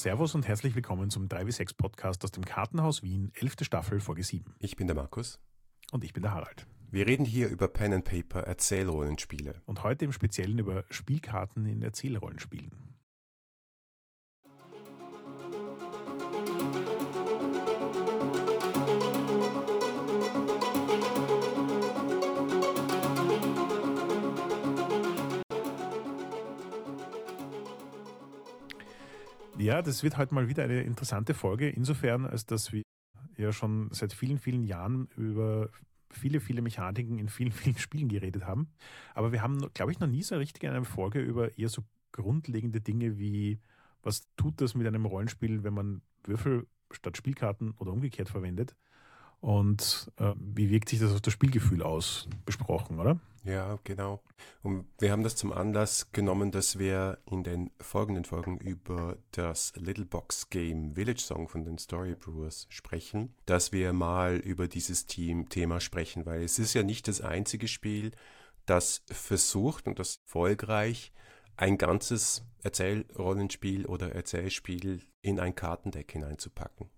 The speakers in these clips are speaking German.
Servus und herzlich willkommen zum 3W6 Podcast aus dem Kartenhaus Wien, 11. Staffel, Folge 7. Ich bin der Markus. Und ich bin der Harald. Wir reden hier über Pen and Paper Erzählrollenspiele. Und heute im Speziellen über Spielkarten in Erzählrollenspielen. Ja, das wird heute mal wieder eine interessante Folge, insofern, als dass wir ja schon seit vielen, vielen Jahren über viele, viele Mechaniken in vielen, vielen Spielen geredet haben. Aber wir haben, glaube ich, noch nie so richtig in einer Folge über eher so grundlegende Dinge wie, was tut das mit einem Rollenspiel, wenn man Würfel statt Spielkarten oder umgekehrt verwendet? Und äh, wie wirkt sich das auf das Spielgefühl aus? Besprochen, oder? Ja, genau. Und wir haben das zum Anlass genommen, dass wir in den folgenden Folgen über das Little Box Game Village Song von den Story Brewers sprechen, dass wir mal über dieses Team Thema sprechen, weil es ist ja nicht das einzige Spiel, das versucht und das erfolgreich ein ganzes Erzählrollenspiel oder Erzählspiel in ein Kartendeck hineinzupacken.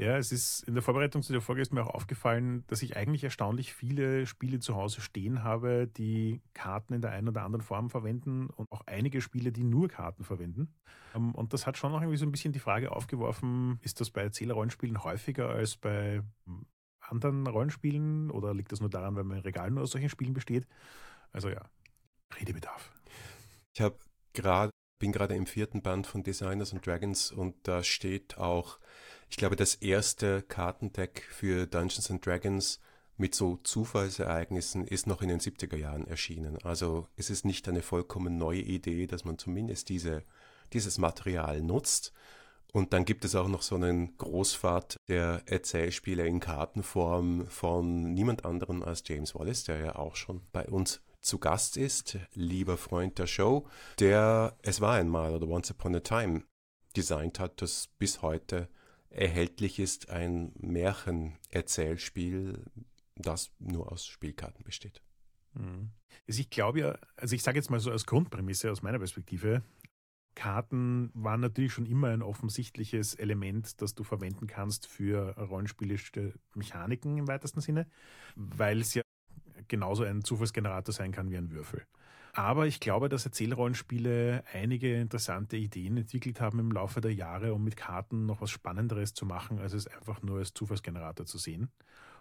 Ja, es ist in der Vorbereitung zu der Folge ist mir auch aufgefallen, dass ich eigentlich erstaunlich viele Spiele zu Hause stehen habe, die Karten in der einen oder anderen Form verwenden und auch einige Spiele, die nur Karten verwenden. Ähm, und das hat schon noch irgendwie so ein bisschen die Frage aufgeworfen, ist das bei Erzählerrollenspielen häufiger als bei hm, anderen Rollenspielen oder liegt das nur daran, weil mein Regal nur aus solchen Spielen besteht? Also ja, Redebedarf. Ich habe gerade bin gerade im vierten Band von Designers and Dragons und da steht auch, ich glaube, das erste Kartendeck für Dungeons and Dragons mit so Zufallsereignissen ist noch in den 70er Jahren erschienen. Also es ist nicht eine vollkommen neue Idee, dass man zumindest diese, dieses Material nutzt. Und dann gibt es auch noch so einen Großvater der Erzählspiele in Kartenform von niemand anderem als James Wallace, der ja auch schon bei uns zu Gast ist, lieber Freund der Show, der Es war einmal oder Once Upon a Time designt hat, das bis heute erhältlich ist, ein Märchenerzählspiel, das nur aus Spielkarten besteht. Mhm. Also ich glaube ja, also ich sage jetzt mal so als Grundprämisse aus meiner Perspektive, Karten waren natürlich schon immer ein offensichtliches Element, das du verwenden kannst für rollenspielische Mechaniken im weitesten Sinne, weil es ja genauso ein Zufallsgenerator sein kann wie ein Würfel. Aber ich glaube, dass Erzählrollenspiele einige interessante Ideen entwickelt haben im Laufe der Jahre, um mit Karten noch was Spannenderes zu machen, als es einfach nur als Zufallsgenerator zu sehen.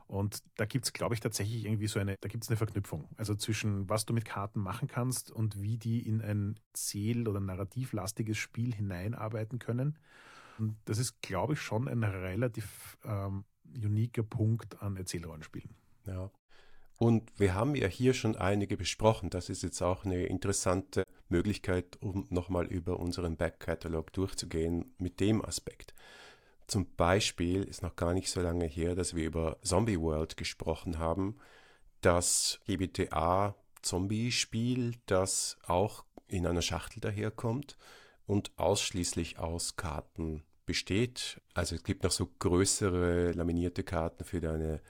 Und da gibt es, glaube ich, tatsächlich irgendwie so eine, da gibt es eine Verknüpfung. Also zwischen was du mit Karten machen kannst und wie die in ein zähl- oder narrativlastiges Spiel hineinarbeiten können. Und das ist, glaube ich, schon ein relativ ähm, uniker Punkt an Erzählrollenspielen. Ja, und wir haben ja hier schon einige besprochen. Das ist jetzt auch eine interessante Möglichkeit, um nochmal über unseren Backkatalog durchzugehen mit dem Aspekt. Zum Beispiel ist noch gar nicht so lange her, dass wir über Zombie World gesprochen haben. Das GBTA Zombie-Spiel, das auch in einer Schachtel daherkommt und ausschließlich aus Karten besteht. Also es gibt noch so größere laminierte Karten für deine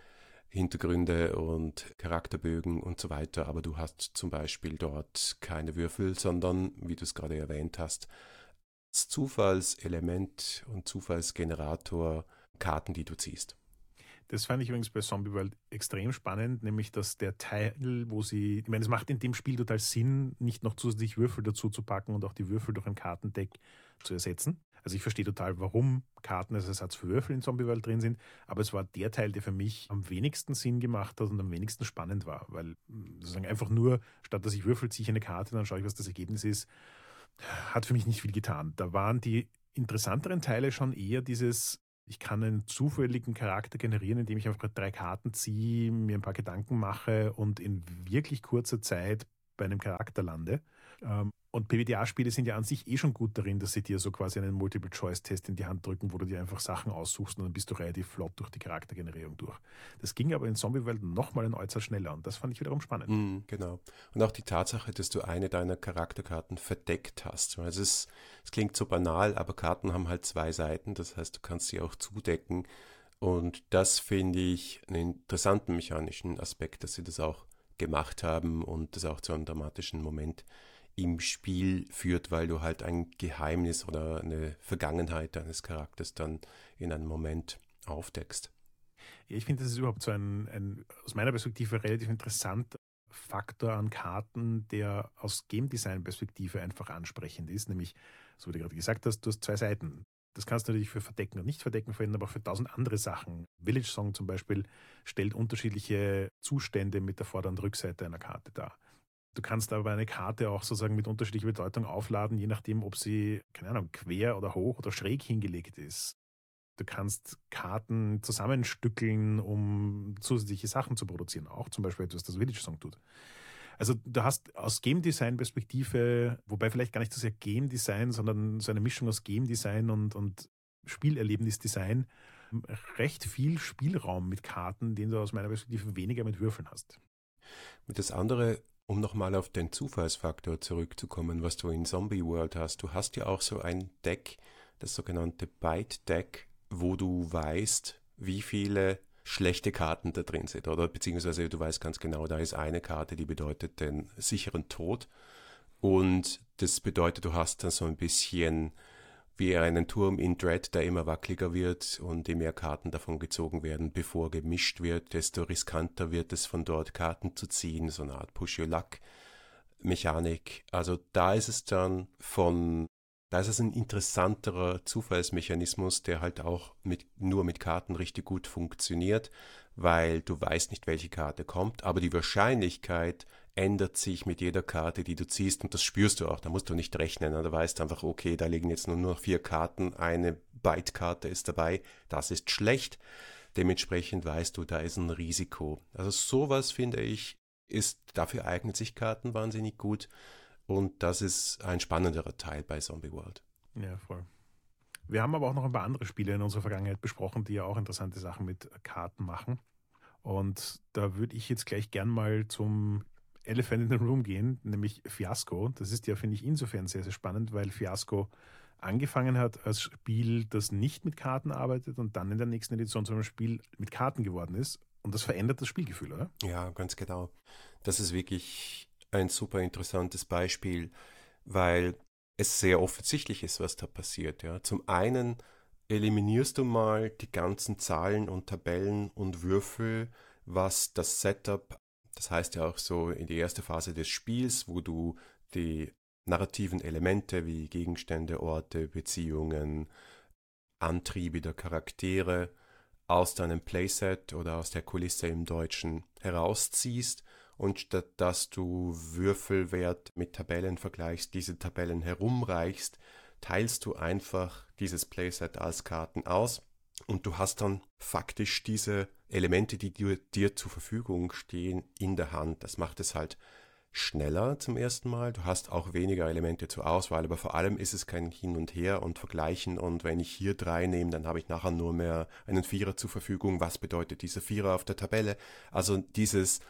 Hintergründe und Charakterbögen und so weiter, aber du hast zum Beispiel dort keine Würfel, sondern, wie du es gerade erwähnt hast, als Zufallselement und Zufallsgenerator Karten, die du ziehst. Das fand ich übrigens bei Zombie World extrem spannend, nämlich dass der Teil, wo sie, ich meine, es macht in dem Spiel total Sinn, nicht noch zusätzlich Würfel dazu zu packen und auch die Würfel durch ein Kartendeck zu ersetzen. Also ich verstehe total, warum Karten als Ersatz für Würfel in Zombie World drin sind, aber es war der Teil, der für mich am wenigsten Sinn gemacht hat und am wenigsten spannend war, weil sozusagen einfach nur, statt dass ich Würfel, ziehe ich eine Karte, dann schaue ich, was das Ergebnis ist, hat für mich nicht viel getan. Da waren die interessanteren Teile schon eher dieses, ich kann einen zufälligen Charakter generieren, indem ich einfach drei Karten ziehe, mir ein paar Gedanken mache und in wirklich kurzer Zeit bei einem Charakter lande. Ähm, und PBTA-Spiele sind ja an sich eh schon gut darin, dass sie dir so quasi einen Multiple-Choice-Test in die Hand drücken, wo du dir einfach Sachen aussuchst und dann bist du relativ flott durch die Charaktergenerierung durch. Das ging aber in Zombie-Welt nochmal ein Äußerst schneller und das fand ich wiederum spannend. Mm, genau. Und auch die Tatsache, dass du eine deiner Charakterkarten verdeckt hast. Also es, es klingt so banal, aber Karten haben halt zwei Seiten, das heißt, du kannst sie auch zudecken. Und das finde ich einen interessanten mechanischen Aspekt, dass sie das auch gemacht haben und das auch zu einem dramatischen Moment im Spiel führt, weil du halt ein Geheimnis oder eine Vergangenheit deines Charakters dann in einem Moment aufdeckst. Ich finde, das ist überhaupt so ein, ein aus meiner Perspektive relativ interessanter Faktor an Karten, der aus Game Design Perspektive einfach ansprechend ist, nämlich, so wie du gerade gesagt hast, du hast zwei Seiten. Das kannst du natürlich für Verdecken und Nicht-Verdecken verwenden, aber auch für tausend andere Sachen. Village Song zum Beispiel stellt unterschiedliche Zustände mit der Vorder- und Rückseite einer Karte dar. Du kannst aber eine Karte auch sozusagen mit unterschiedlicher Bedeutung aufladen, je nachdem, ob sie, keine Ahnung, quer oder hoch oder schräg hingelegt ist. Du kannst Karten zusammenstückeln, um zusätzliche Sachen zu produzieren. Auch zum Beispiel etwas, das Village Song tut. Also du hast aus Game Design Perspektive, wobei vielleicht gar nicht so sehr Game Design, sondern so eine Mischung aus Game Design und, und Spielerlebnisdesign, recht viel Spielraum mit Karten, den du aus meiner Perspektive weniger mit Würfeln hast. Das andere, um nochmal auf den Zufallsfaktor zurückzukommen, was du in Zombie World hast, du hast ja auch so ein Deck, das sogenannte Byte Deck, wo du weißt, wie viele schlechte Karten da drin sind. Oder beziehungsweise du weißt ganz genau, da ist eine Karte, die bedeutet den sicheren Tod. Und das bedeutet, du hast dann so ein bisschen wie einen Turm in Dread, der immer wackeliger wird und je mehr Karten davon gezogen werden, bevor gemischt wird, desto riskanter wird es von dort Karten zu ziehen, so eine Art Push-Your-Luck-Mechanik. Also da ist es dann von da ist es ein interessanterer Zufallsmechanismus, der halt auch mit, nur mit Karten richtig gut funktioniert, weil du weißt nicht, welche Karte kommt, aber die Wahrscheinlichkeit ändert sich mit jeder Karte, die du ziehst und das spürst du auch. Da musst du nicht rechnen. Du weißt einfach, okay, da liegen jetzt nur noch vier Karten, eine Byte-Karte ist dabei, das ist schlecht. Dementsprechend weißt du, da ist ein Risiko. Also sowas finde ich, ist, dafür eignet sich Karten wahnsinnig gut. Und das ist ein spannenderer Teil bei Zombie World. Ja, voll. Wir haben aber auch noch ein paar andere Spiele in unserer Vergangenheit besprochen, die ja auch interessante Sachen mit Karten machen. Und da würde ich jetzt gleich gern mal zum Elephant in the Room gehen, nämlich Fiasco. Das ist ja, finde ich, insofern sehr, sehr spannend, weil Fiasco angefangen hat als Spiel, das nicht mit Karten arbeitet und dann in der nächsten Edition zu einem Spiel mit Karten geworden ist. Und das verändert das Spielgefühl, oder? Ja, ganz genau. Das ist wirklich ein super interessantes Beispiel, weil es sehr offensichtlich ist, was da passiert. Ja. Zum einen eliminierst du mal die ganzen Zahlen und Tabellen und Würfel, was das Setup, das heißt ja auch so in die erste Phase des Spiels, wo du die narrativen Elemente wie Gegenstände, Orte, Beziehungen, Antriebe der Charaktere aus deinem Playset oder aus der Kulisse im Deutschen herausziehst und statt dass du Würfelwert mit Tabellen vergleichst, diese Tabellen herumreichst, teilst du einfach dieses Playset als Karten aus und du hast dann faktisch diese Elemente, die dir, dir zur Verfügung stehen, in der Hand. Das macht es halt schneller zum ersten Mal. Du hast auch weniger Elemente zur Auswahl, aber vor allem ist es kein Hin und Her und Vergleichen. Und wenn ich hier drei nehme, dann habe ich nachher nur mehr einen Vierer zur Verfügung. Was bedeutet dieser Vierer auf der Tabelle? Also dieses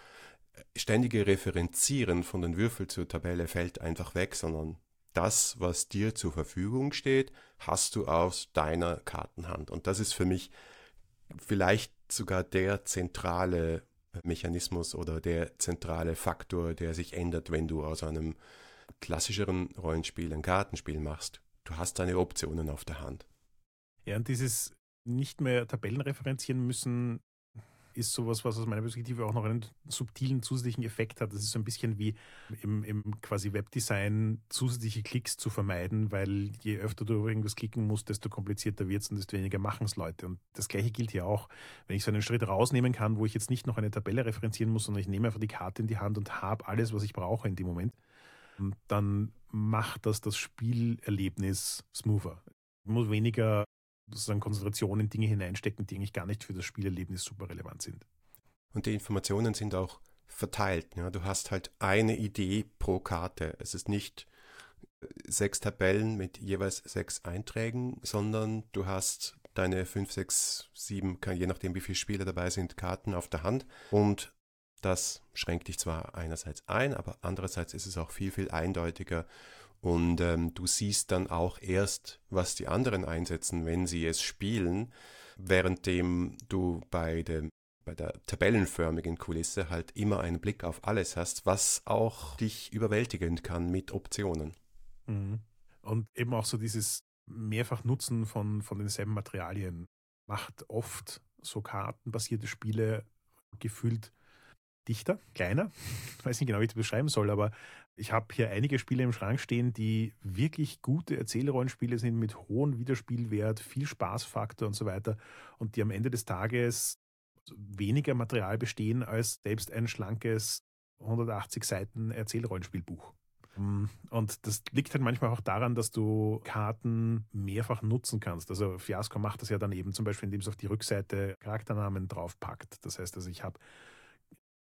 ständige Referenzieren von den Würfeln zur Tabelle fällt einfach weg, sondern das, was dir zur Verfügung steht, hast du aus deiner Kartenhand. Und das ist für mich vielleicht sogar der zentrale Mechanismus oder der zentrale Faktor, der sich ändert, wenn du aus einem klassischeren Rollenspiel ein Kartenspiel machst. Du hast deine Optionen auf der Hand. Ja, und dieses nicht mehr Tabellen referenzieren müssen, ist sowas, was aus meiner Perspektive auch noch einen subtilen zusätzlichen Effekt hat. Das ist so ein bisschen wie im, im quasi Webdesign zusätzliche Klicks zu vermeiden, weil je öfter du irgendwas klicken musst, desto komplizierter wird es und desto weniger machen es Leute. Und das gleiche gilt hier auch. Wenn ich so einen Schritt rausnehmen kann, wo ich jetzt nicht noch eine Tabelle referenzieren muss, sondern ich nehme einfach die Karte in die Hand und habe alles, was ich brauche in dem Moment, dann macht das das Spielerlebnis smoother. Ich muss weniger sozusagen Konzentration in Dinge hineinstecken, die eigentlich gar nicht für das Spielerlebnis super relevant sind. Und die Informationen sind auch verteilt. Ja? Du hast halt eine Idee pro Karte. Es ist nicht äh, sechs Tabellen mit jeweils sechs Einträgen, sondern du hast deine fünf, sechs, sieben, je nachdem wie viele Spieler dabei sind, Karten auf der Hand. Und das schränkt dich zwar einerseits ein, aber andererseits ist es auch viel, viel eindeutiger und ähm, du siehst dann auch erst, was die anderen einsetzen, wenn sie es spielen, währenddem du bei, dem, bei der tabellenförmigen Kulisse halt immer einen Blick auf alles hast, was auch dich überwältigen kann mit Optionen. Mhm. Und eben auch so dieses mehrfach Nutzen von, von denselben Materialien macht oft so kartenbasierte Spiele gefühlt dichter, kleiner. Ich weiß nicht genau, wie ich das beschreiben soll, aber ich habe hier einige Spiele im Schrank stehen, die wirklich gute Erzählrollenspiele sind mit hohem Wiederspielwert, viel Spaßfaktor und so weiter und die am Ende des Tages weniger Material bestehen als selbst ein schlankes 180 Seiten Erzählrollenspielbuch. Mm, und das liegt halt manchmal auch daran, dass du Karten mehrfach nutzen kannst. Also Fiasco macht das ja dann eben zum Beispiel, indem es auf die Rückseite Charakternamen draufpackt. Das heißt also, ich habe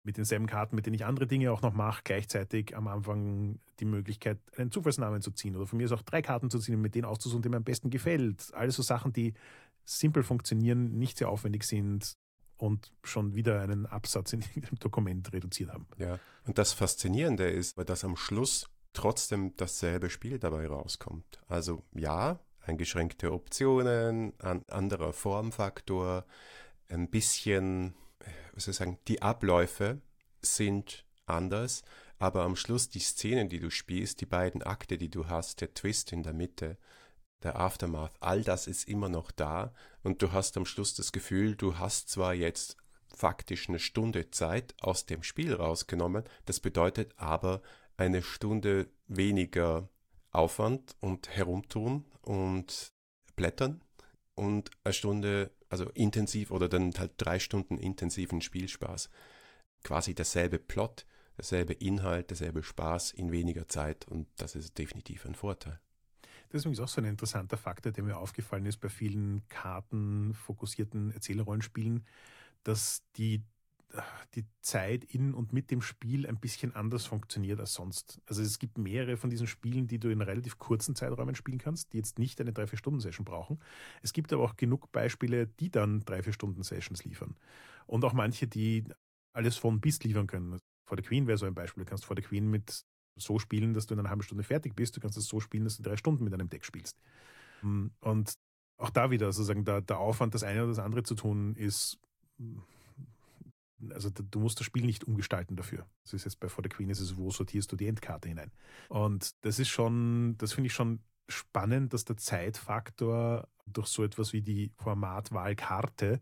mit denselben Karten, mit denen ich andere Dinge auch noch mache, gleichzeitig am Anfang die Möglichkeit, einen Zufallsnamen zu ziehen. Oder von mir ist auch drei Karten zu ziehen und mit denen auszusuchen, die mir am besten gefällt. Alles so Sachen, die simpel funktionieren, nicht sehr aufwendig sind und schon wieder einen Absatz in dem Dokument reduziert haben. Ja, und das Faszinierende ist, dass am Schluss trotzdem dasselbe Spiel dabei rauskommt. Also ja, eingeschränkte Optionen, ein anderer Formfaktor, ein bisschen was soll ich sagen, die Abläufe sind anders, aber am Schluss die Szenen, die du spielst, die beiden Akte, die du hast, der Twist in der Mitte, der Aftermath, all das ist immer noch da und du hast am Schluss das Gefühl, du hast zwar jetzt faktisch eine Stunde Zeit aus dem Spiel rausgenommen, das bedeutet aber eine Stunde weniger Aufwand und herumtun und blättern und eine Stunde also intensiv oder dann halt drei Stunden intensiven Spielspaß. Quasi derselbe Plot, derselbe Inhalt, derselbe Spaß in weniger Zeit und das ist definitiv ein Vorteil. Das ist auch so ein interessanter Faktor, der mir aufgefallen ist bei vielen kartenfokussierten Erzählrollenspielen, dass die die Zeit in und mit dem Spiel ein bisschen anders funktioniert als sonst. Also es gibt mehrere von diesen Spielen, die du in relativ kurzen Zeiträumen spielen kannst, die jetzt nicht eine 3-4-Stunden-Session brauchen. Es gibt aber auch genug Beispiele, die dann 3-4-Stunden-Sessions liefern. Und auch manche, die alles von bis liefern können. Vor der Queen wäre so ein Beispiel. Du kannst vor der Queen mit so spielen, dass du in einer halben Stunde fertig bist. Du kannst es so spielen, dass du drei Stunden mit einem Deck spielst. Und auch da wieder sozusagen der, der Aufwand, das eine oder das andere zu tun, ist also du musst das Spiel nicht umgestalten dafür. Das ist jetzt bei For the Queen ist es, wo sortierst du die Endkarte hinein. Und das ist schon, das finde ich schon spannend, dass der Zeitfaktor durch so etwas wie die Formatwahlkarte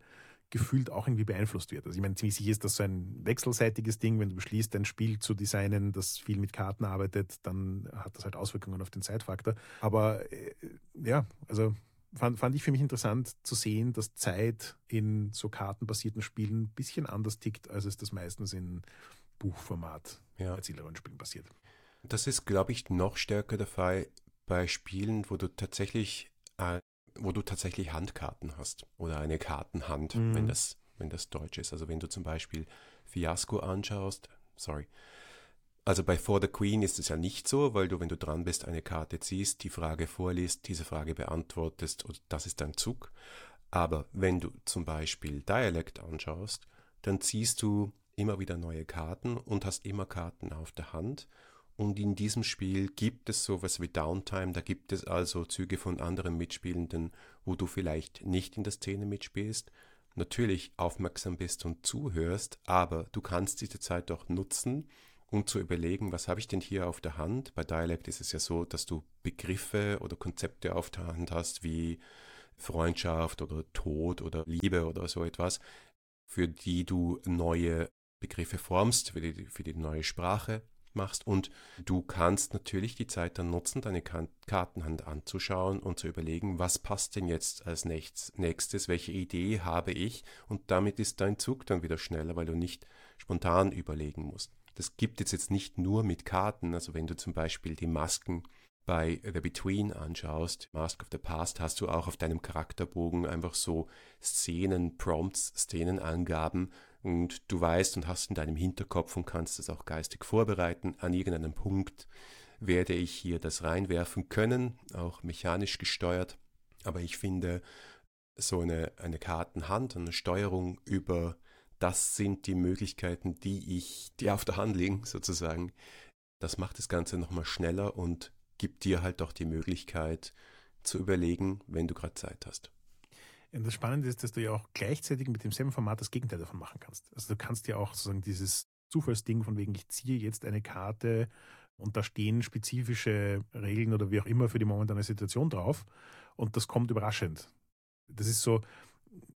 gefühlt auch irgendwie beeinflusst wird. Also ich meine, ziemlich sicher ist das so ein wechselseitiges Ding, wenn du beschließt, ein Spiel zu designen, das viel mit Karten arbeitet, dann hat das halt Auswirkungen auf den Zeitfaktor. Aber äh, ja, also fand, fand ich für mich interessant zu sehen, dass Zeit in so kartenbasierten Spielen ein bisschen anders tickt, als es das meistens in Buchformat ja. Erzählerrollenspielen passiert. Das ist, glaube ich, noch stärker der Fall bei Spielen, wo du tatsächlich, äh, wo du tatsächlich Handkarten hast oder eine Kartenhand, mhm. wenn das, wenn das Deutsch ist. Also wenn du zum Beispiel Fiasco anschaust, sorry, also bei For the Queen ist es ja nicht so, weil du, wenn du dran bist, eine Karte ziehst, die Frage vorliest, diese Frage beantwortest und das ist dein Zug. Aber wenn du zum Beispiel Dialekt anschaust, dann ziehst du immer wieder neue Karten und hast immer Karten auf der Hand. Und in diesem Spiel gibt es sowas wie Downtime, da gibt es also Züge von anderen Mitspielenden, wo du vielleicht nicht in der Szene mitspielst, natürlich aufmerksam bist und zuhörst, aber du kannst diese Zeit auch nutzen, um zu überlegen, was habe ich denn hier auf der Hand? Bei Dialect ist es ja so, dass du Begriffe oder Konzepte auf der Hand hast, wie Freundschaft oder Tod oder Liebe oder so etwas, für die du neue Begriffe formst, für die, für die neue Sprache machst. Und du kannst natürlich die Zeit dann nutzen, deine Kartenhand anzuschauen und zu überlegen, was passt denn jetzt als nächstes, welche Idee habe ich. Und damit ist dein Zug dann wieder schneller, weil du nicht spontan überlegen musst. Das gibt es jetzt nicht nur mit Karten. Also wenn du zum Beispiel die Masken bei The Between anschaust, Mask of the Past, hast du auch auf deinem Charakterbogen einfach so Szenen, Prompts, Szenenangaben und du weißt und hast in deinem Hinterkopf und kannst das auch geistig vorbereiten. An irgendeinem Punkt werde ich hier das reinwerfen können, auch mechanisch gesteuert. Aber ich finde, so eine, eine Kartenhand, eine Steuerung über das sind die Möglichkeiten, die ich, die auf der Hand liegen, sozusagen. Das macht das Ganze nochmal schneller und gibt dir halt auch die Möglichkeit zu überlegen, wenn du gerade Zeit hast. Ja, das Spannende ist, dass du ja auch gleichzeitig mit demselben Format das Gegenteil davon machen kannst. Also du kannst ja auch sozusagen dieses Zufallsding von wegen, ich ziehe jetzt eine Karte und da stehen spezifische Regeln oder wie auch immer für die momentane Situation drauf und das kommt überraschend. Das ist so,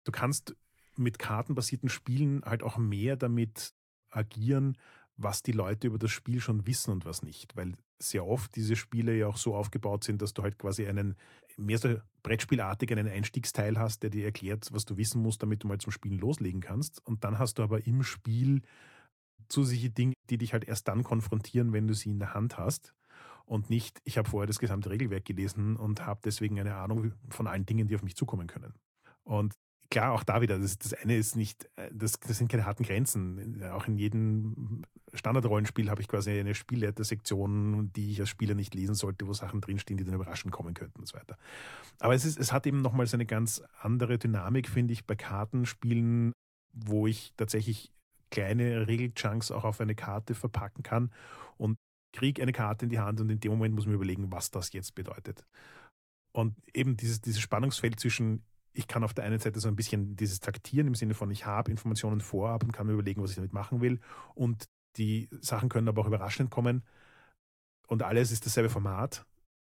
du kannst mit kartenbasierten Spielen halt auch mehr damit agieren, was die Leute über das Spiel schon wissen und was nicht. Weil sehr oft diese Spiele ja auch so aufgebaut sind, dass du halt quasi einen mehr so Brettspielartig einen Einstiegsteil hast, der dir erklärt, was du wissen musst, damit du mal zum Spielen loslegen kannst. Und dann hast du aber im Spiel zusätzliche Dinge, die dich halt erst dann konfrontieren, wenn du sie in der Hand hast. Und nicht, ich habe vorher das gesamte Regelwerk gelesen und habe deswegen eine Ahnung von allen Dingen, die auf mich zukommen können. Und klar, auch da wieder, das, das eine ist nicht, äh, das, das sind keine harten Grenzen. Auch in jedem Standardrollenspiel habe ich quasi eine Spielleitersektion, die ich als Spieler nicht lesen sollte, wo Sachen drinstehen, die dann überraschend kommen könnten und so weiter. Aber es, ist, es hat eben nochmal so eine ganz andere Dynamik, finde ich, bei Kartenspielen, wo ich tatsächlich kleine Regelchunks auch auf eine Karte verpacken kann und kriege eine Karte in die Hand und in dem Moment muss man überlegen, was das jetzt bedeutet. Und eben dieses, dieses Spannungsfeld zwischen ich kann auf der einen Seite so ein bisschen dieses Taktieren im Sinne von, ich habe Informationen vorab und kann mir überlegen, was ich damit machen will. Und die Sachen können aber auch überraschend kommen. Und alles ist dasselbe Format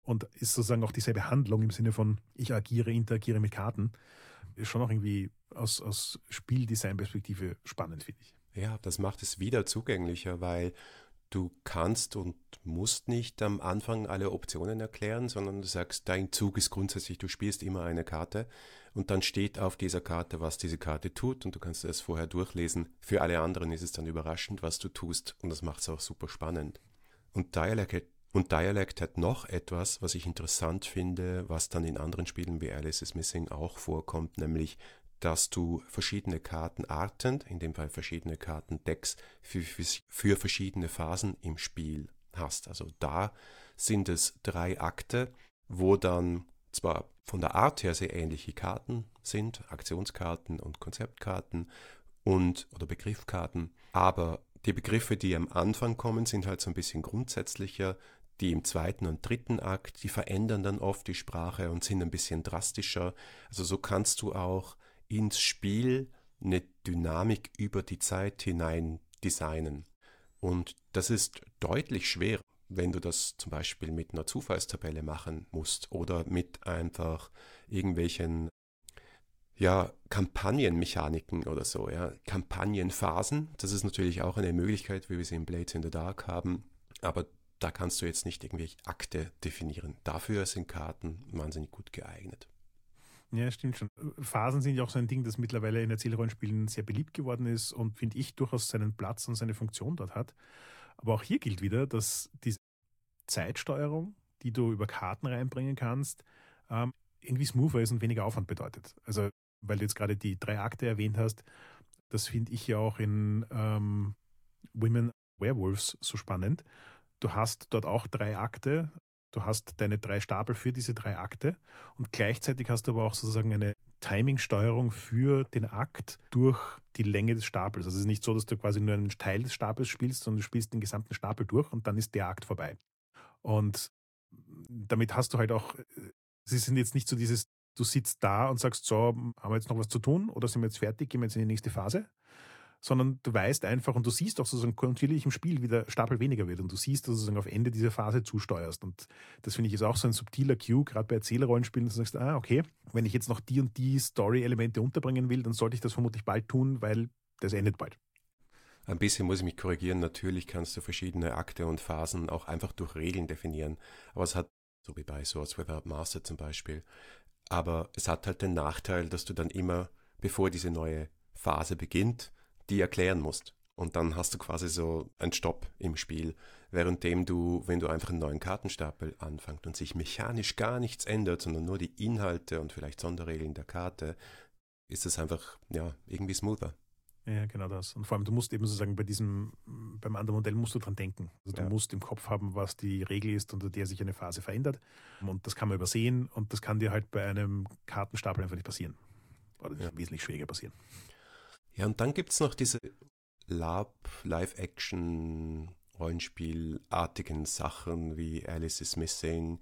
und ist sozusagen auch dieselbe Handlung im Sinne von, ich agiere, interagiere mit Karten. Ist schon auch irgendwie aus, aus Spieldesign-Perspektive spannend, finde ich. Ja, das macht es wieder zugänglicher, weil Du kannst und musst nicht am Anfang alle Optionen erklären, sondern du sagst, dein Zug ist grundsätzlich, du spielst immer eine Karte und dann steht auf dieser Karte, was diese Karte tut und du kannst es vorher durchlesen. Für alle anderen ist es dann überraschend, was du tust und das macht es auch super spannend. Und Dialect, und Dialect hat noch etwas, was ich interessant finde, was dann in anderen Spielen wie Alice is Missing auch vorkommt, nämlich dass du verschiedene Kartenarten, in dem Fall verschiedene Kartendecks für, für, für verschiedene Phasen im Spiel hast. Also da sind es drei Akte, wo dann zwar von der Art her sehr ähnliche Karten sind, Aktionskarten und Konzeptkarten und oder Begriffkarten, aber die Begriffe, die am Anfang kommen, sind halt so ein bisschen grundsätzlicher. Die im zweiten und dritten Akt, die verändern dann oft die Sprache und sind ein bisschen drastischer. Also so kannst du auch ins Spiel eine Dynamik über die Zeit hinein designen. Und das ist deutlich schwerer, wenn du das zum Beispiel mit einer Zufallstabelle machen musst oder mit einfach irgendwelchen ja, Kampagnenmechaniken oder so, ja, Kampagnenphasen. Das ist natürlich auch eine Möglichkeit, wie wir sie in Blades in the Dark haben, aber da kannst du jetzt nicht irgendwelche Akte definieren. Dafür sind Karten wahnsinnig gut geeignet. Ja, stimmt schon. Phasen sind ja auch so ein Ding, das mittlerweile in Erzählrollenspielen sehr beliebt geworden ist und finde ich durchaus seinen Platz und seine Funktion dort hat. Aber auch hier gilt wieder, dass diese Zeitsteuerung, die du über Karten reinbringen kannst, ähm, irgendwie smoother ist und weniger Aufwand bedeutet. Also, weil du jetzt gerade die drei Akte erwähnt hast, das finde ich ja auch in ähm, Women Werewolves so spannend. Du hast dort auch drei Akte, Du hast deine drei Stapel für diese drei Akte und gleichzeitig hast du aber auch sozusagen eine Timing-Steuerung für den Akt durch die Länge des Stapels. Also es ist nicht so, dass du quasi nur einen Teil des Stapels spielst, sondern du spielst den gesamten Stapel durch und dann ist der Akt vorbei. Und damit hast du halt auch, sie sind jetzt nicht so dieses, du sitzt da und sagst, so, haben wir jetzt noch was zu tun oder sind wir jetzt fertig, gehen wir jetzt in die nächste Phase, sondern du weißt einfach und du siehst auch sozusagen kontinuierlich im Spiel, wie der Stapel weniger wird und du siehst, dass du sozusagen auf Ende dieser Phase zusteuerst. Und das finde ich ist auch so ein subtiler Cue, gerade bei Erzählerrollenspielen, dass du sagst, ah, okay, wenn ich jetzt noch die und die Story-Elemente unterbringen will, dann sollte ich das vermutlich bald tun, weil das endet bald. Ein bisschen muss ich mich korrigieren. Natürlich kannst du verschiedene Akte und Phasen auch einfach durch Regeln definieren. Aber es hat, so wie bei Swords Without Master zum Beispiel, aber es hat halt den Nachteil, dass du dann immer, bevor diese neue Phase beginnt, die erklären musst. Und dann hast du quasi so einen Stopp im Spiel, währenddem du, wenn du einfach einen neuen Kartenstapel anfängst und sich mechanisch gar nichts ändert, sondern nur die Inhalte und vielleicht Sonderregeln der Karte, ist es einfach, ja, irgendwie smoother. Ja, genau das. Und vor allem, du musst eben sozusagen bei diesem, beim anderen Modell musst du dran denken. Also du ja. musst im Kopf haben, was die Regel ist, unter der sich eine Phase verändert. Und das kann man übersehen und das kann dir halt bei einem Kartenstapel einfach nicht passieren. Oder ja. wesentlich schwieriger passieren. Ja, und dann gibt es noch diese Lab, Live-Action, Rollenspielartigen Sachen wie Alice is Missing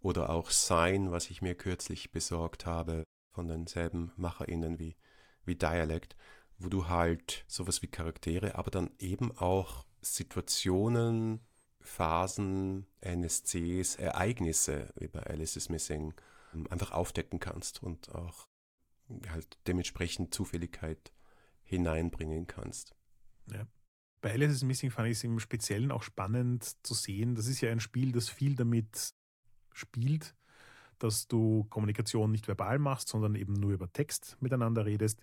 oder auch Sign, was ich mir kürzlich besorgt habe von denselben MacherInnen wie, wie Dialect, wo du halt sowas wie Charaktere, aber dann eben auch Situationen, Phasen, NSCs, Ereignisse wie bei Alice is Missing ähm, einfach aufdecken kannst und auch halt dementsprechend Zufälligkeit hineinbringen kannst. Ja. Bei Alice is Missing fand ich es im Speziellen auch spannend zu sehen. Das ist ja ein Spiel, das viel damit spielt, dass du Kommunikation nicht verbal machst, sondern eben nur über Text miteinander redest.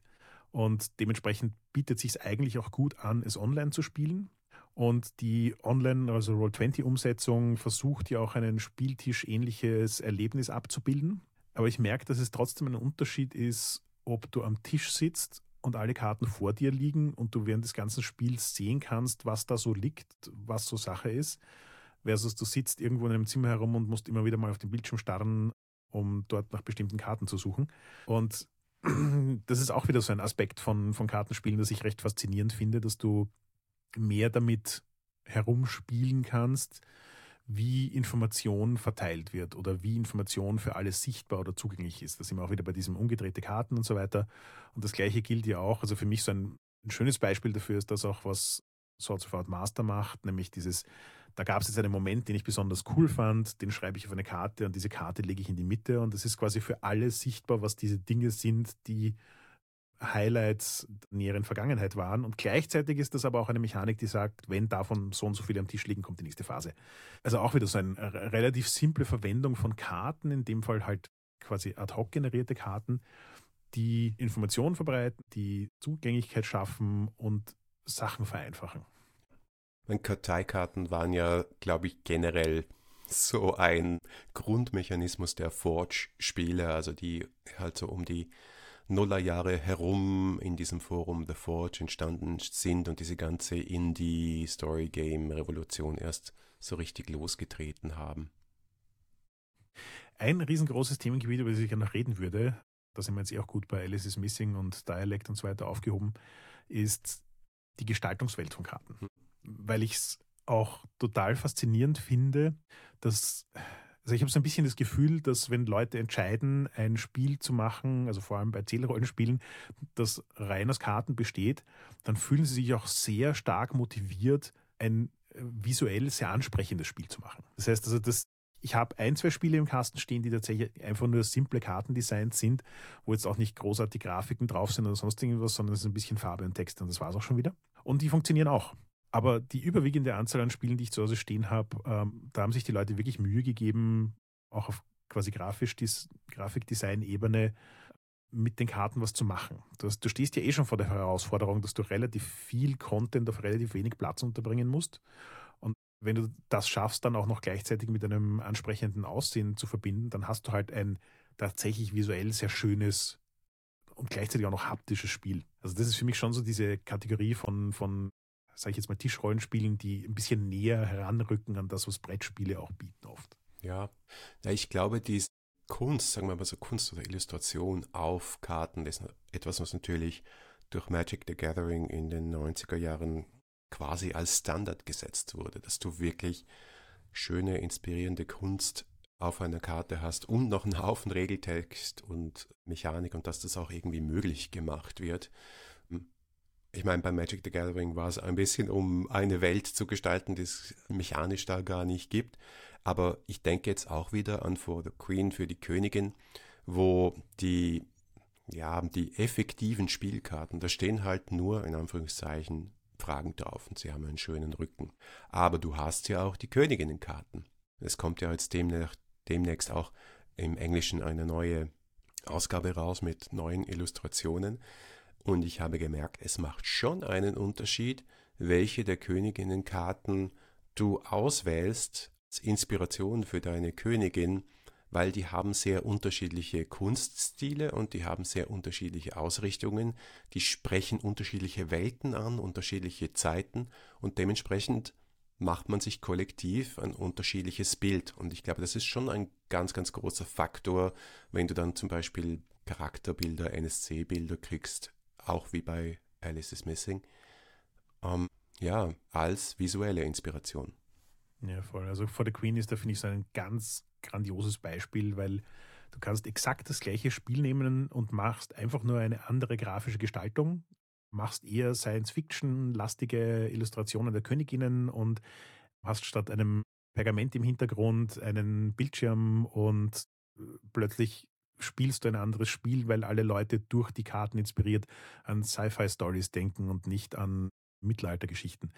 Und dementsprechend bietet sich es eigentlich auch gut an, es online zu spielen. Und die Online, also Roll20-Umsetzung, versucht ja auch ein Spieltisch-ähnliches Erlebnis abzubilden. Aber ich merke, dass es trotzdem ein Unterschied ist, ob du am Tisch sitzt und alle Karten vor dir liegen und du während des ganzen Spiels sehen kannst, was da so liegt, was so Sache ist, versus du sitzt irgendwo in einem Zimmer herum und musst immer wieder mal auf den Bildschirm starren, um dort nach bestimmten Karten zu suchen. Und das ist auch wieder so ein Aspekt von, von Kartenspielen, das ich recht faszinierend finde, dass du mehr damit herumspielen kannst, wie Information verteilt wird oder wie Information für alle sichtbar oder zugänglich ist. Da sind wir auch wieder bei diesem umgedrehte Karten und so weiter. Und das gleiche gilt ja auch. Also für mich so ein, ein schönes Beispiel dafür ist das auch, was Swords of Art Master macht, nämlich dieses, da gab es jetzt einen Moment, den ich besonders cool fand, den schreibe ich auf eine Karte und diese Karte lege ich in die Mitte und es ist quasi für alle sichtbar, was diese Dinge sind, die Highlights der näheren Vergangenheit waren. Und gleichzeitig ist das aber auch eine Mechanik, die sagt, wenn davon so und so viele am Tisch liegen, kommt die nächste Phase. Also auch wieder so eine relativ simple Verwendung von Karten, in dem Fall halt quasi ad hoc generierte Karten, die Informationen verbreiten, die Zugänglichkeit schaffen und Sachen vereinfachen. Karteikarten waren ja, glaube ich, generell so ein Grundmechanismus der Forge-Spiele, also die halt so um die Nullerjahre herum in diesem Forum The Forge entstanden sind und diese ganze Indie-Story-Game-Revolution erst so richtig losgetreten haben. Ein riesengroßes Themengebiet, über das ich gerne noch reden würde, da sind wir jetzt eh auch gut bei Alice is Missing und Dialect und so weiter aufgehoben, ist die Gestaltungswelt von Karten. Hm. Weil ich es auch total faszinierend finde, dass also ich habe so ein bisschen das Gefühl, dass wenn Leute entscheiden, ein Spiel zu machen, also vor allem bei Zählrollenspielen, das rein aus Karten besteht, dann fühlen sie sich auch sehr stark motiviert, ein äh, visuell sehr ansprechendes Spiel zu machen. Das heißt also, das, ich habe ein, zwei Spiele im Kasten stehen, die tatsächlich einfach nur simple Kartendesigns sind, wo jetzt auch nicht großartige Grafiken drauf sind oder sonst irgendwas, sondern es ist ein bisschen Farbe und Text und das war es auch schon wieder. Und die funktionieren auch. Aber die überwiegende Anzahl an Spielen, die ich zu Hause stehen habe, ähm, da haben sich die Leute wirklich Mühe gegeben, auch auf quasi grafisch, Grafikdesign-Ebene mit den Karten was zu machen. Du, hast, du stehst ja eh schon vor der Herausforderung, dass du relativ viel Content auf relativ wenig Platz unterbringen musst. Und wenn du das schaffst, dann auch noch gleichzeitig mit einem ansprechenden Aussehen zu verbinden, dann hast du halt ein tatsächlich visuell sehr schönes und gleichzeitig auch noch haptisches Spiel. Also das ist für mich schon so diese Kategorie von, von sage ich jetzt mal, Tischrollenspielen, die ein bisschen näher heranrücken an das, was Brettspiele auch bieten oft. Ja, ja ich glaube, die Kunst, sagen wir mal so Kunst oder Illustration auf Karten, ist etwas, was natürlich durch Magic the Gathering in den 90er Jahren quasi als Standard gesetzt wurde, dass du wirklich schöne, inspirierende Kunst auf einer Karte hast und noch einen Haufen Regeltext und Mechanik und dass das auch irgendwie möglich gemacht wird ich meine, bei Magic the Gathering war es ein bisschen, um eine Welt zu gestalten, die es mechanisch da gar nicht gibt. Aber ich denke jetzt auch wieder an For the Queen für die Königin, wo die, ja, die effektiven Spielkarten, da stehen halt nur in Anführungszeichen Fragen drauf und sie haben einen schönen Rücken. Aber du hast ja auch die Königinnenkarten. Es kommt ja jetzt demnächst, demnächst auch im Englischen eine neue Ausgabe raus mit neuen Illustrationen. Und ich habe gemerkt, es macht schon einen Unterschied, welche der Königinnenkarten du auswählst als Inspiration für deine Königin, weil die haben sehr unterschiedliche Kunststile und die haben sehr unterschiedliche Ausrichtungen, die sprechen unterschiedliche Welten an, unterschiedliche Zeiten und dementsprechend macht man sich kollektiv ein unterschiedliches Bild. Und ich glaube, das ist schon ein ganz, ganz großer Faktor, wenn du dann zum Beispiel Charakterbilder, NSC-Bilder kriegst, auch wie bei Alice is Missing, ähm, ja, als visuelle Inspiration. Ja, voll. Also For the Queen ist da, finde ich, so ein ganz grandioses Beispiel, weil Du kannst exakt das gleiche Spiel nehmen und machst einfach nur eine andere grafische Gestaltung, machst eher Science-Fiction-lastige Illustrationen der Königinnen und hast statt einem Pergament im Hintergrund einen Bildschirm und äh, plötzlich spielst du ein anderes Spiel, weil alle Leute durch die Karten inspiriert an Sci-Fi-Stories denken und nicht an Mittelaltergeschichten.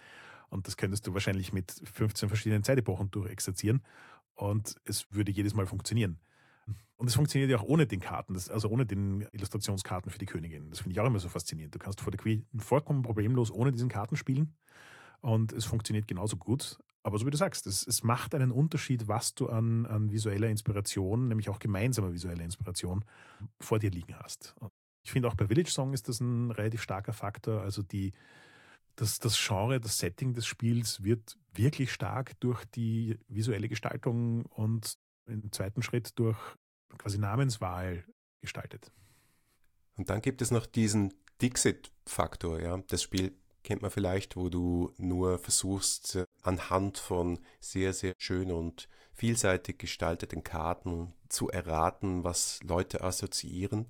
Und das könntest du wahrscheinlich mit 15 verschiedenen Zeitepochen durchexerzieren und es würde jedes Mal funktionieren. Und es funktioniert ja auch ohne den Karten, das, also ohne den Illustrationskarten für die Königin. Das finde ich auch immer so faszinierend. Du kannst vor der Queen vollkommen problemlos ohne diesen Karten spielen und es funktioniert genauso gut. Aber so wie du sagst, es, es macht einen Unterschied, was du an, an visueller Inspiration, nämlich auch gemeinsamer visueller Inspiration, vor dir liegen hast. Ich finde auch bei Village Song ist das ein relativ starker Faktor. Also die, das, das Genre, das Setting des Spiels wird wirklich stark durch die visuelle Gestaltung und im zweiten Schritt durch quasi Namenswahl gestaltet. Und dann gibt es noch diesen Dixit-Faktor. Ja? Das Spiel kennt man vielleicht, wo du nur versuchst, anhand von sehr, sehr schön und vielseitig gestalteten Karten zu erraten, was Leute assoziieren.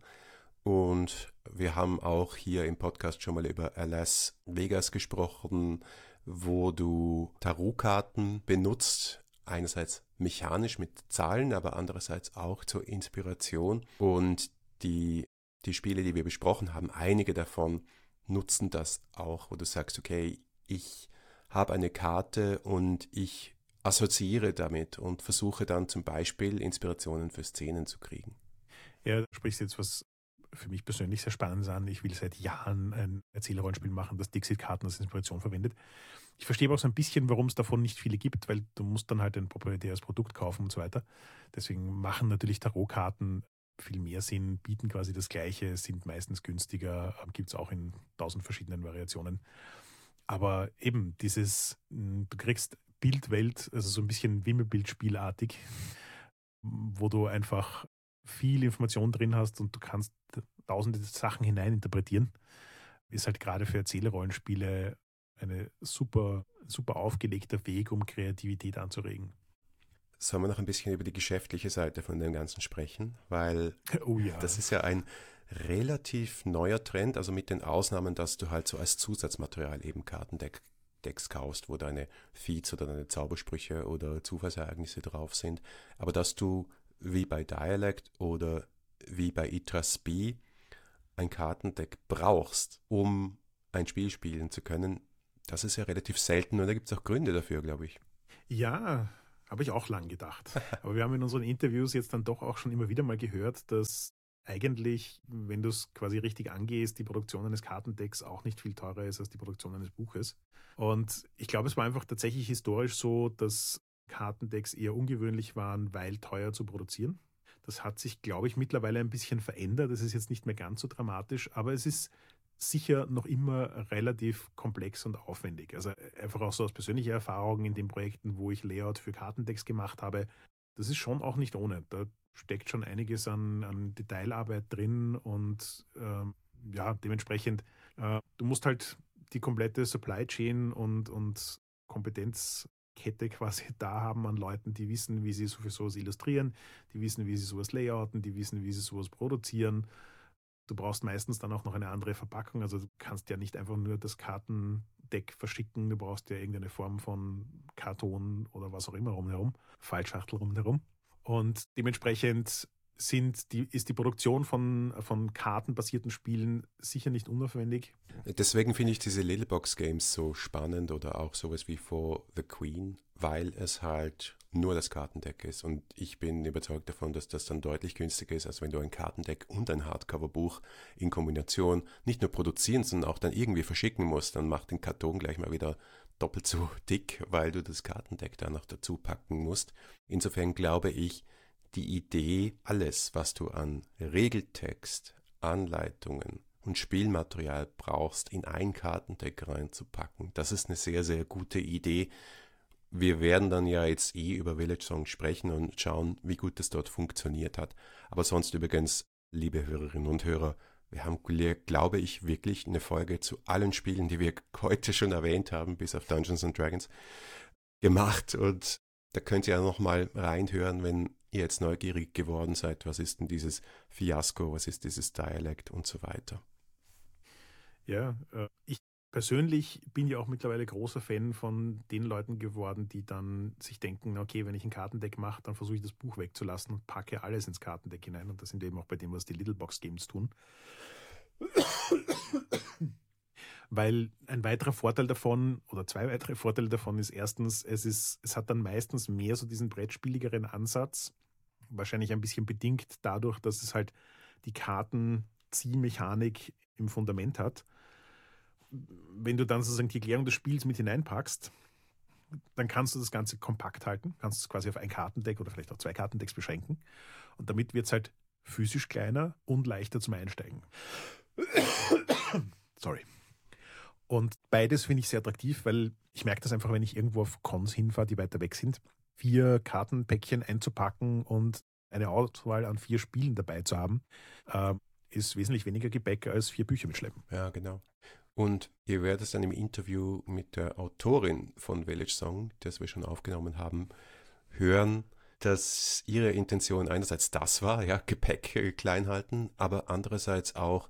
Und wir haben auch hier im Podcast schon mal über Alas Vegas gesprochen, wo du Tarotkarten benutzt, einerseits mechanisch mit Zahlen, aber andererseits auch zur Inspiration. Und die, die Spiele, die wir besprochen haben, einige davon nutzen das auch, wo du sagst, okay, ich habe eine Karte und ich assoziiere damit und versuche dann zum Beispiel Inspirationen für Szenen zu kriegen. Ja, du sprichst jetzt was für mich persönlich sehr spannend an. Ich will seit Jahren ein Erzählerrollenspiel machen, das Dixit-Karten als Inspiration verwendet. Ich verstehe auch so ein bisschen, warum es davon nicht viele gibt, weil du musst dann halt ein proprietäres Produkt kaufen und so weiter. Deswegen machen natürlich Tarotkarten viel mehr Sinn, bieten quasi das Gleiche, sind meistens günstiger, gibt es auch in tausend verschiedenen Variationen. Aber eben dieses, hm, du kriegst Bildwelt, also so ein bisschen Wimmelbildspielartig, wo du einfach viel Information drin hast und du kannst tausende Sachen hineininterpretieren, ist halt gerade für Erzählerrollenspiele eine super, super aufgelegter Weg, um Kreativität anzuregen. Sollen wir noch ein bisschen über die geschäftliche Seite von dem Ganzen sprechen? Weil oh ja. das ist ja ein relativ neuer Trend, also mit den Ausnahmen, dass du halt so als Zusatzmaterial eben Kartendecks kaufst, wo deine Feeds oder deine Zaubersprüche oder Zufallsereignisse drauf sind. Aber dass du wie bei Dialect oder wie bei Itras B ein Kartendeck brauchst, um ein Spiel spielen zu können, das ist ja relativ selten und da gibt es auch Gründe dafür, glaube ich. Ja, habe ich auch lang gedacht. Aber wir haben in unseren Interviews jetzt dann doch auch schon immer wieder mal gehört, dass eigentlich, wenn du es quasi richtig angehst, die Produktion eines Kartendecks auch nicht viel teurer ist als die Produktion eines Buches. Und ich glaube, es war einfach tatsächlich historisch so, dass Kartendecks eher ungewöhnlich waren, weil teuer zu produzieren. Das hat sich, glaube ich, mittlerweile ein bisschen verändert. Es ist jetzt nicht mehr ganz so dramatisch, aber es ist sicher noch immer relativ komplex und aufwendig. Also äh, einfach auch so aus persönlicher Erfahrung in den Projekten, wo ich Layout für Kartendecks gemacht habe, das ist schon auch nicht ohne. Da steckt schon einiges an, an Detailarbeit drin und ähm, ja, dementsprechend, äh, du musst halt die komplette Supply Chain und, und Kompetenzkette quasi da haben an Leuten, die wissen, wie sie sowieso sowas illustrieren, die wissen, wie sie sowas layouten, die wissen, wie sie sowas produzieren Du brauchst meistens dann auch noch eine andere Verpackung. Also du kannst ja nicht einfach nur das Kartendeck verschicken. Du brauchst ja irgendeine Form von Karton oder was auch immer rumherum, Fallschachtel rumherum. Und dementsprechend sind die, ist die Produktion von, von kartenbasierten Spielen sicher nicht unaufwendig. Deswegen finde ich diese Littlebox Games so spannend oder auch sowas wie For the Queen, weil es halt nur das Kartendeck ist. Und ich bin überzeugt davon, dass das dann deutlich günstiger ist, als wenn du ein Kartendeck und ein Hardcover-Buch in Kombination nicht nur produzieren, sondern auch dann irgendwie verschicken musst. Dann macht den Karton gleich mal wieder doppelt so dick, weil du das Kartendeck da noch dazu packen musst. Insofern glaube ich, die Idee, alles, was du an Regeltext, Anleitungen und Spielmaterial brauchst, in ein Kartendeck reinzupacken, das ist eine sehr, sehr gute Idee wir werden dann ja jetzt eh über Village Song sprechen und schauen, wie gut das dort funktioniert hat. Aber sonst übrigens, liebe Hörerinnen und Hörer, wir haben, glaube ich, wirklich eine Folge zu allen Spielen, die wir heute schon erwähnt haben, bis auf Dungeons and Dragons, gemacht. Und da könnt ihr ja nochmal reinhören, wenn ihr jetzt neugierig geworden seid, was ist denn dieses Fiasko, was ist dieses Dialekt und so weiter. Ja, äh, ich persönlich bin ja auch mittlerweile großer Fan von den Leuten geworden, die dann sich denken, okay, wenn ich ein Kartendeck mache, dann versuche ich das Buch wegzulassen und packe alles ins Kartendeck hinein. Und das sind eben auch bei dem, was die Little Box Games tun. Weil ein weiterer Vorteil davon oder zwei weitere Vorteile davon ist erstens, es ist, es hat dann meistens mehr so diesen brettspieligeren Ansatz. Wahrscheinlich ein bisschen bedingt dadurch, dass es halt die Kartenziehmechanik im Fundament hat. Wenn du dann sozusagen die Erklärung des Spiels mit hineinpackst, dann kannst du das Ganze kompakt halten, kannst es quasi auf ein Kartendeck oder vielleicht auch zwei Kartendecks beschränken. Und damit wird es halt physisch kleiner und leichter zum Einsteigen. Sorry. Und beides finde ich sehr attraktiv, weil ich merke das einfach, wenn ich irgendwo auf Cons hinfahre, die weiter weg sind, vier Kartenpäckchen einzupacken und eine Auswahl an vier Spielen dabei zu haben, äh, ist wesentlich weniger Gepäck als vier Bücher mitschleppen. Ja, genau. Und ihr werdet es dann im Interview mit der Autorin von Village Song, das wir schon aufgenommen haben, hören, dass ihre Intention einerseits das war, ja, Gepäck klein halten, aber andererseits auch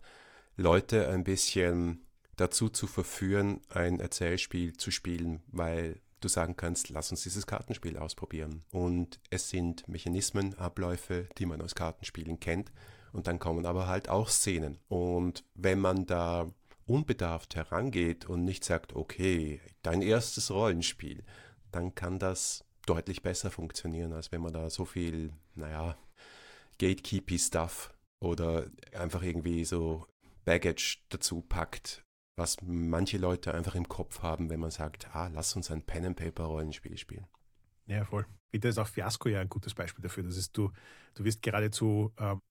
Leute ein bisschen dazu zu verführen, ein Erzählspiel zu spielen, weil du sagen kannst, lass uns dieses Kartenspiel ausprobieren. Und es sind Mechanismen, Abläufe, die man aus Kartenspielen kennt. Und dann kommen aber halt auch Szenen. Und wenn man da unbedarft herangeht und nicht sagt, okay, dein erstes Rollenspiel, dann kann das deutlich besser funktionieren, als wenn man da so viel, naja, Gatekeepy-Stuff oder einfach irgendwie so Baggage dazu packt, was manche Leute einfach im Kopf haben, wenn man sagt, ah, lass uns ein Pen-and-Paper-Rollenspiel spielen. Ja, voll. Da ist auch Fiasco ja ein gutes Beispiel dafür. Das ist, du, du wirst geradezu ähm,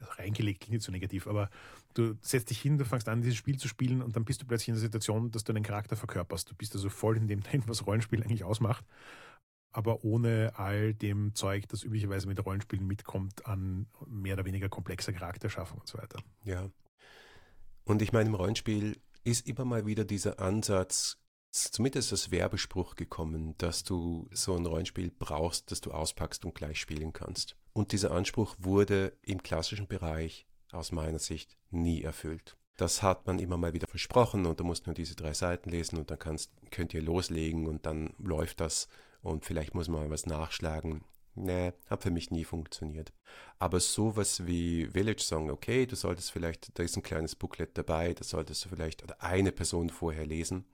reingelegt, klingt nicht so negativ, aber du setzt dich hin, du fängst an, dieses Spiel zu spielen und dann bist du plötzlich in der Situation, dass du einen Charakter verkörperst. Du bist also voll in dem drin, was Rollenspiel eigentlich ausmacht, aber ohne all dem Zeug, das üblicherweise mit Rollenspielen mitkommt, an mehr oder weniger komplexer Charakterschaffung und so weiter. Ja. Und ich meine, im Rollenspiel ist immer mal wieder dieser Ansatz, zumindest als Werbespruch gekommen, dass du so ein Rollenspiel brauchst, das du auspackst und gleich spielen kannst. Und dieser Anspruch wurde im klassischen Bereich aus meiner Sicht nie erfüllt. Das hat man immer mal wieder versprochen und du musst nur diese drei Seiten lesen und dann kannst, könnt ihr loslegen und dann läuft das und vielleicht muss man was nachschlagen. Nee, hat für mich nie funktioniert. Aber sowas wie Village Song, okay, du solltest vielleicht, da ist ein kleines Booklet dabei, das solltest du vielleicht oder eine Person vorher lesen.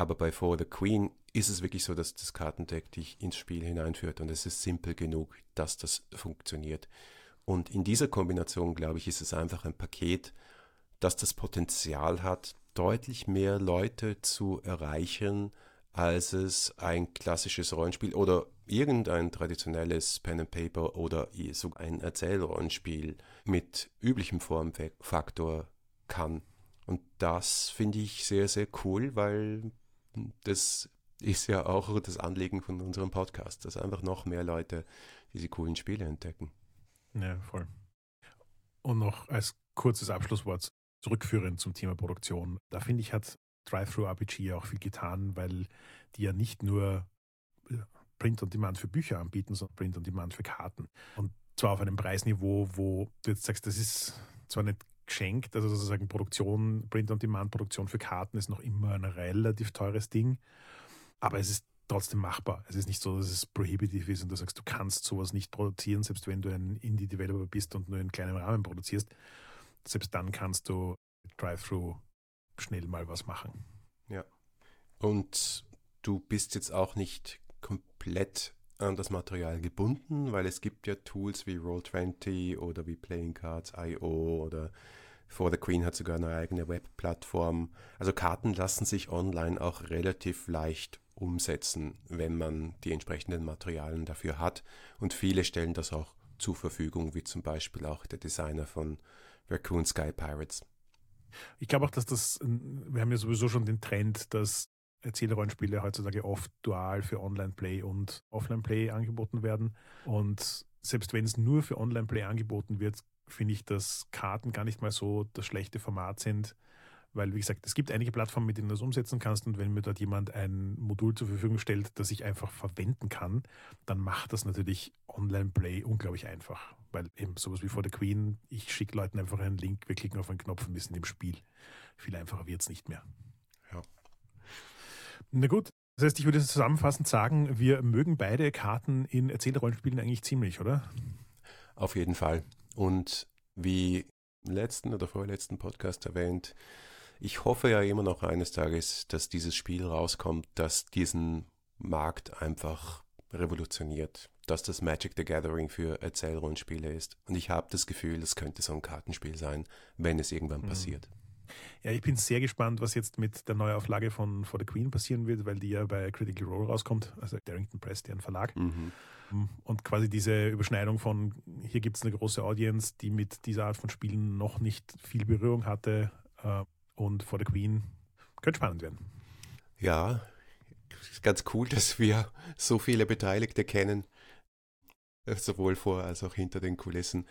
Aber bei For the Queen ist es wirklich so, dass das Kartendeck dich ins Spiel hineinführt und es ist simpel genug, dass das funktioniert. Und in dieser Kombination, glaube ich, ist es einfach ein Paket, das das Potenzial hat, deutlich mehr Leute zu erreichen, als es ein klassisches Rollenspiel oder irgendein traditionelles Pen and Paper oder sogar ein Erzählrollenspiel mit üblichem Formfaktor kann. Und das finde ich sehr, sehr cool, weil das ist ja auch das Anliegen von unserem Podcast, dass einfach noch mehr Leute diese coolen Spiele entdecken. Ja, voll. Und noch als kurzes Abschlusswort zurückführend zum Thema Produktion. Da finde ich, hat Drive-Thru-RPG auch viel getan, weil die ja nicht nur äh, Print-on-Demand für Bücher anbieten, sondern Print-on-Demand für Karten. Und zwar auf einem Preisniveau, wo du jetzt sagst, das ist zwar nicht geschenkt, also sozusagen Produktion, Print-on-Demand-Produktion für Karten ist noch immer ein relativ teures Ding, aber es ist trotzdem machbar. Es ist nicht so, dass es prohibitiv ist und du sagst, du kannst sowas nicht produzieren, selbst wenn du ein Indie-Developer bist und nur in kleinem Rahmen produzierst. Selbst dann kannst du Drive-Thru schnell mal was machen. Ja. Und du bist jetzt auch nicht komplett an das Material gebunden, weil es gibt ja Tools wie Roll20 oder wie Playing Cards IO oder For the Queen hat sogar eine eigene Webplattform. Also Karten lassen sich online auch relativ leicht umsetzen, wenn man die entsprechenden Materialien dafür hat. Und viele stellen das auch zur Verfügung, wie zum Beispiel auch der Designer von Raccoon Sky Pirates. Ich glaube auch, dass das, wir haben ja sowieso schon den Trend, dass Erzählrollenspiele heutzutage oft dual für Online-Play und Offline-Play angeboten werden. Und selbst wenn es nur für Online-Play angeboten wird, finde ich, dass Karten gar nicht mal so das schlechte Format sind, Weil, wie gesagt, es gibt einige Plattformen, mit denen du das umsetzen kannst und wenn mir dort jemand ein Modul zur Verfügung stellt, das ich einfach verwenden kann, dann macht das natürlich Online-Play unglaublich einfach. Weil eben sowas wie vor der Queen, ich schicke Leuten einfach einen Link, wir klicken auf einen Knopf und wir sind im Spiel. Viel einfacher wird es nicht mehr. Ja. Na gut, das heißt, ich würde zusammenfassend sagen, wir mögen beide Karten in Erzählrollenspielen eigentlich ziemlich, oder? Auf jeden Fall. Und wie im letzten oder vorletzten Podcast erwähnt, ich hoffe ja immer noch eines Tages, dass dieses Spiel rauskommt, das diesen Markt einfach revolutioniert, dass das Magic the Gathering für Erzählrollenspiele ist. Und ich habe das Gefühl, es könnte so ein Kartenspiel sein, wenn es irgendwann mhm. passiert. Ja, ich bin sehr gespannt, was jetzt mit der Neuauflage von For the Queen passieren wird, weil die ja bei Critical Role rauskommt, also Darrington Press, deren Verlag. Mhm. Und quasi diese Überschneidung von, hier gibt es eine große Audience, die mit dieser Art von Spielen noch nicht viel Berührung hatte äh, und For the Queen könnte spannend werden. Ja, ist ganz cool, dass wir so viele Beteiligte kennen, sowohl vor als auch hinter den Kulissen.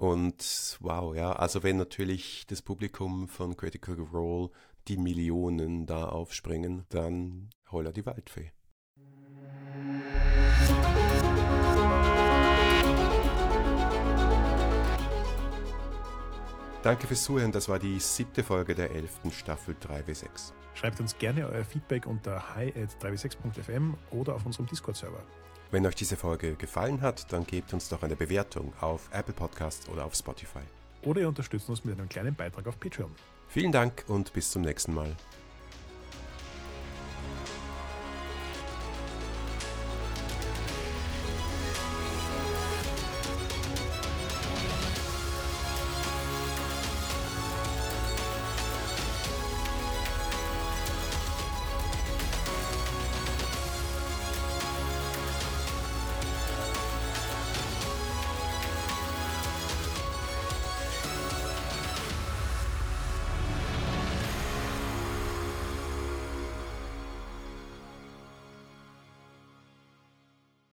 Und wow, ja, also wenn natürlich das Publikum von Critical Role die Millionen da aufspringen, dann holla die Waldfee. Danke fürs Zuhören. Das war die siebte Folge der elften Staffel 3W6. Schreibt uns gerne euer Feedback unter hi.3w6.fm oder auf unserem Discord-Server. Wenn euch diese Folge gefallen hat, dann gebt uns doch eine Bewertung auf Apple Podcasts oder auf Spotify. Oder ihr unterstützt uns mit einem kleinen Beitrag auf Patreon. Vielen Dank und bis zum nächsten Mal.